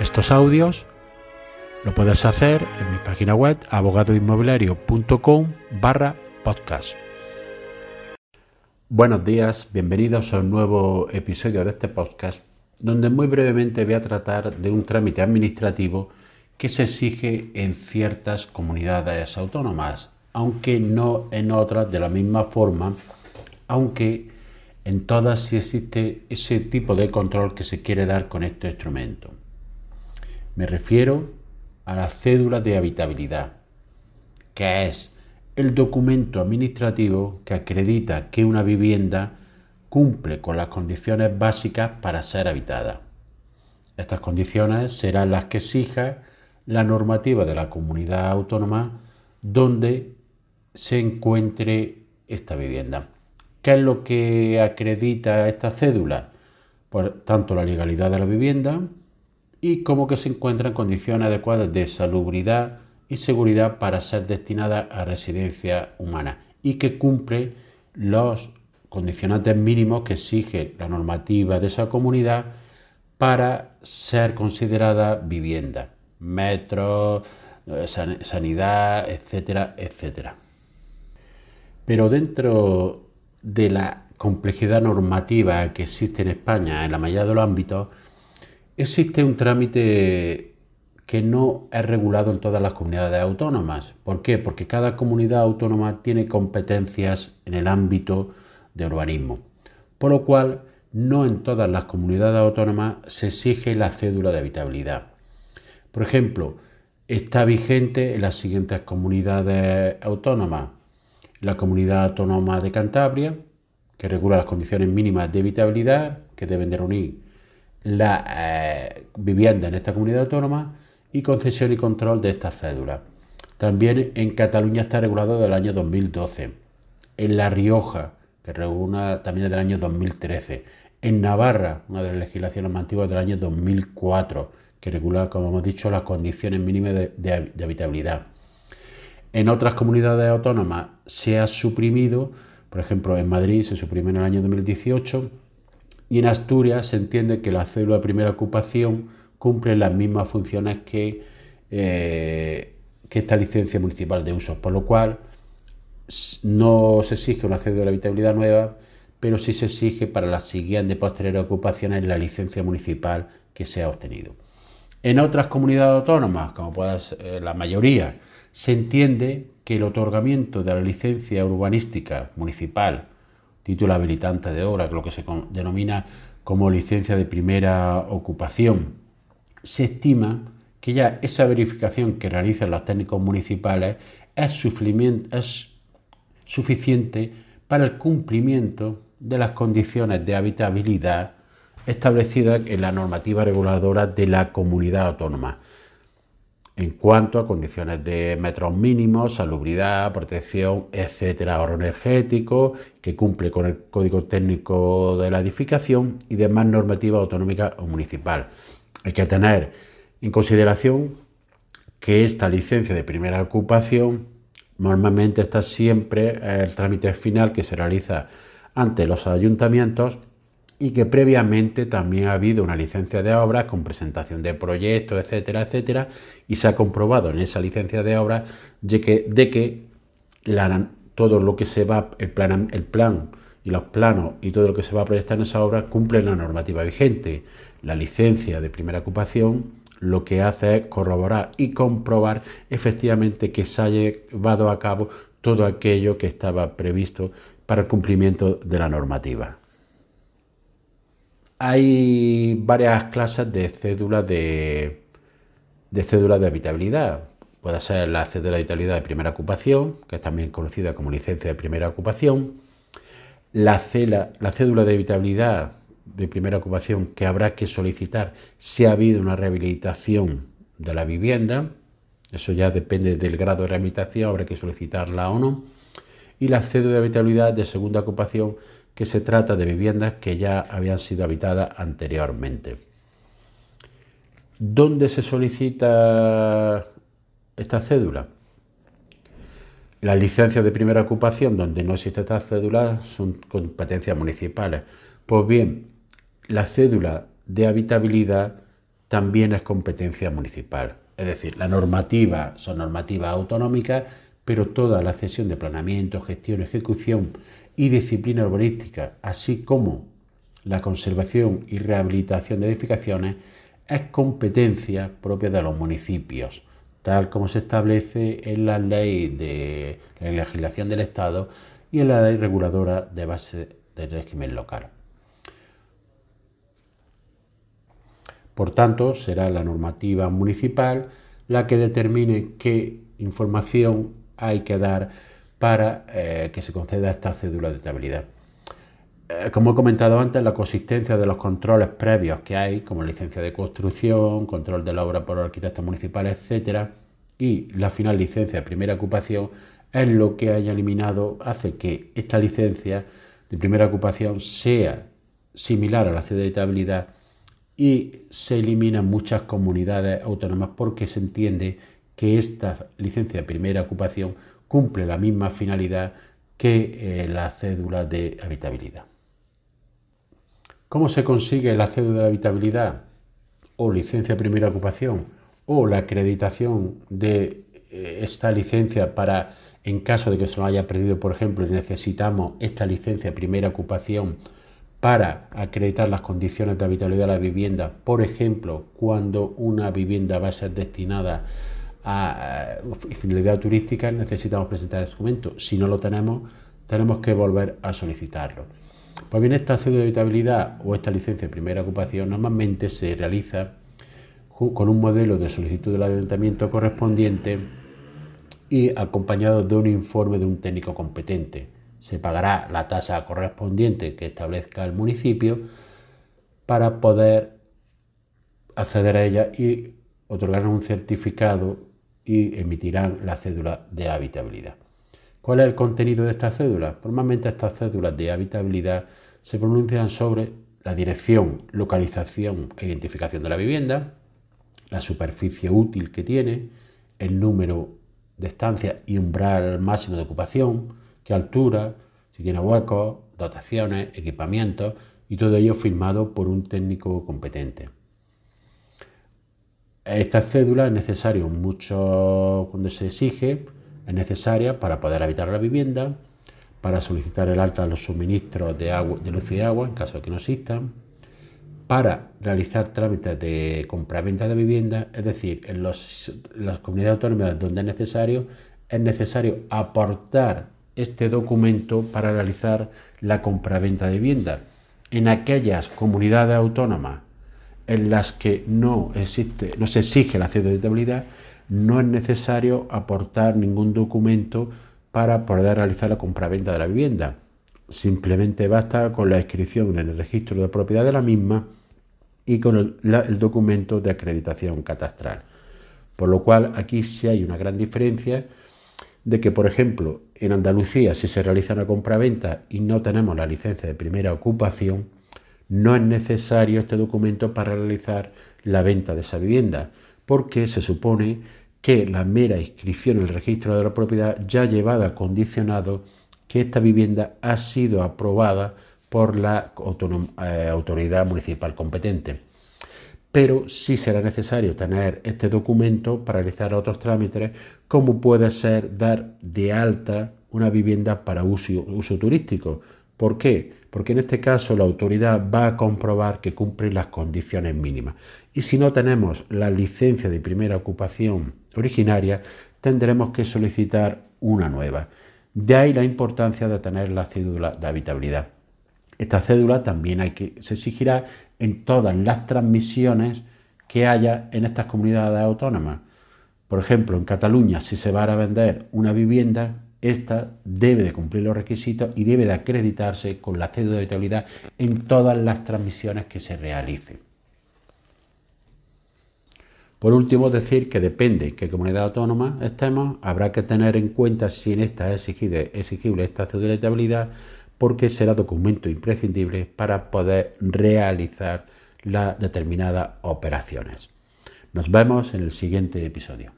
estos audios, lo puedes hacer en mi página web abogadoinmobiliario.com barra podcast. Buenos días, bienvenidos a un nuevo episodio de este podcast donde muy brevemente voy a tratar de un trámite administrativo que se exige en ciertas comunidades autónomas, aunque no en otras de la misma forma, aunque en todas sí existe ese tipo de control que se quiere dar con este instrumento. Me refiero a la cédula de habitabilidad, que es el documento administrativo que acredita que una vivienda cumple con las condiciones básicas para ser habitada. Estas condiciones serán las que exija la normativa de la comunidad autónoma donde se encuentre esta vivienda. ¿Qué es lo que acredita esta cédula? Pues tanto la legalidad de la vivienda y como que se encuentra en condiciones adecuadas de salubridad y seguridad para ser destinada a residencia humana y que cumple los condicionantes mínimos que exige la normativa de esa comunidad para ser considerada vivienda, metro, eh, sanidad, etcétera, etcétera. Pero dentro de la complejidad normativa que existe en España en la mayoría de los ámbitos, existe un trámite que no es regulado en todas las comunidades autónomas. ¿Por qué? Porque cada comunidad autónoma tiene competencias en el ámbito de urbanismo. Por lo cual, no en todas las comunidades autónomas se exige la cédula de habitabilidad. Por ejemplo, está vigente en las siguientes comunidades autónomas. La comunidad autónoma de Cantabria, que regula las condiciones mínimas de habitabilidad que deben de reunir la eh, vivienda en esta comunidad autónoma y concesión y control de estas cédulas. También en Cataluña está regulado desde el año 2012. En La Rioja, que regula también del año 2013. En Navarra, una de las legislaciones más antiguas del año 2004, que regula, como hemos dicho, las condiciones mínimas de, habitabilidad. En otras comunidades autónomas se ha suprimido, por ejemplo, en Madrid se suprimió en el año 2018 y en Asturias se entiende que la cédula de primera ocupación cumple las mismas funciones que, eh, que esta licencia municipal de uso, por lo cual no se exige una cédula de habitabilidad nueva, pero sí se exige para las siguientes posteriores ocupaciones la licencia municipal que se ha obtenido. En otras comunidades autónomas, como puede ser eh, la mayoría, se entiende que el otorgamiento de la licencia urbanística municipal título habilitante de obra, lo que se denomina como licencia de primera ocupación. Se estima que ya esa verificación que realizan los técnicos municipales es, suficiente para el cumplimiento de las condiciones de habitabilidad establecidas en la normativa reguladora de la comunidad autónoma en cuanto a condiciones de metros mínimos, salubridad, protección, etcétera, ahorro energético, que cumple con el código técnico de la edificación y demás normativa autonómica o municipal. Hay que tener en consideración que esta licencia de primera ocupación normalmente está siempre el trámite final que se realiza ante los ayuntamientos y que previamente también ha habido una licencia de obra con presentación de proyectos, etcétera, etcétera, y se ha comprobado en esa licencia de obra de que, de que todo lo que se va, el plan, el plan y los planos y todo lo que se va a proyectar en esa obra cumple la normativa vigente. La licencia de primera ocupación lo que hace es corroborar y comprobar efectivamente que se ha llevado a cabo todo aquello que estaba previsto para el cumplimiento de la normativa. Hay varias clases de cédulas de, de cédula de habitabilidad. Puede ser la cédula de habitabilidad de primera ocupación, que es también conocida como licencia de primera ocupación. La cédula de habitabilidad de primera ocupación que habrá que solicitar si ha habido una rehabilitación de la vivienda. Eso ya depende del grado de rehabilitación, habrá que solicitarla o no. Y la cédula de habitabilidad de segunda ocupación, que se trata de viviendas que ya habían sido habitadas anteriormente. ¿Dónde se solicita esta cédula? Las licencias de primera ocupación donde no existe esta cédula son competencias municipales. Pues bien, la cédula de habitabilidad también es competencia municipal. Es decir, la normativa son normativas autonómicas, pero toda la cesión de planeamiento, gestión, ejecución y disciplina urbanística, así como la conservación y rehabilitación de edificaciones, es competencia propia de los municipios, tal como se establece en la ley de la legislación del Estado y en la ley reguladora de base del régimen local. Por tanto, será la normativa municipal la que determine qué información hay que dar para eh, que se conceda esta cédula de estabilidad. Eh, como he comentado antes, la consistencia de los controles previos que hay, como licencia de construcción, control de la obra por arquitectos municipales, etc., y la final licencia de primera ocupación, es lo que haya eliminado, hace que esta licencia de primera ocupación sea similar a la cédula de estabilidad y se eliminan muchas comunidades autónomas porque se entiende que esta licencia de primera ocupación cumple la misma finalidad que eh, la cédula de habitabilidad. ¿Cómo se consigue la cédula de habitabilidad o licencia de primera ocupación o la acreditación de eh, esta licencia para, en caso de que se lo haya perdido, por ejemplo, y necesitamos esta licencia de primera ocupación para acreditar las condiciones de habitabilidad de la vivienda, por ejemplo, cuando una vivienda va a ser destinada finalidad turística, necesitamos presentar el documento. Si no lo tenemos, tenemos que volver a solicitarlo. Pues bien, esta cédula de habitabilidad o esta licencia de primera ocupación normalmente se realiza con un modelo de solicitud del ayuntamiento correspondiente y acompañado de un informe de un técnico competente se pagará la tasa correspondiente que establezca el municipio para poder acceder a ella y otorgar un certificado y emitirán la cédula de habitabilidad. ¿Cuál es el contenido de esta cédula? Normalmente estas cédulas de habitabilidad se pronuncian sobre la dirección, localización e identificación de la vivienda, la superficie útil que tiene, el número de estancias y umbral máximo de ocupación, qué altura, si tiene huecos, dotaciones, equipamientos y todo ello firmado por un técnico competente. Esta cédula es necesaria mucho cuando se exige, es necesaria para poder habitar la vivienda, para solicitar el alta de los suministros de, agua, de luz y agua en caso de que no existan, para realizar trámites de compra-venta de vivienda, es decir, en, en las comunidades autónomas donde es necesario, es necesario aportar este documento para realizar la compraventa de vivienda. En aquellas comunidades autónomas en las que no, existe, no se exige la estabilidad, no es necesario aportar ningún documento para poder realizar la compraventa de la vivienda. Simplemente basta con la inscripción en el registro de propiedad de la misma y con el, el documento de acreditación catastral. Por lo cual aquí sí hay una gran diferencia de que, por ejemplo, en Andalucía, si se realiza una compraventa y no tenemos la licencia de primera ocupación, no es necesario este documento para realizar la venta de esa vivienda, porque se supone que la mera inscripción en el registro de la propiedad ya llevada condicionado que esta vivienda ha sido aprobada por la eh, autoridad municipal competente pero sí será necesario tener este documento para realizar otros trámites, como puede ser dar de alta una vivienda para uso, uso turístico. ¿Por qué? Porque en este caso la autoridad va a comprobar que cumple las condiciones mínimas. Y si no tenemos la licencia de primera ocupación originaria, tendremos que solicitar una nueva. De ahí la importancia de tener la cédula de habitabilidad. Esta cédula también hay que, se exigirá en todas las transmisiones que haya en estas comunidades autónomas. Por ejemplo, en Cataluña, si se va a vender una vivienda, esta debe de cumplir los requisitos y debe de acreditarse con la cédula de habitabilidad en todas las transmisiones que se realicen. Por último, decir que depende en qué comunidad autónoma estemos, habrá que tener en cuenta si en esta es exigible esta cédula de habitabilidad porque será documento imprescindible para poder realizar las determinadas operaciones. Nos vemos en el siguiente episodio.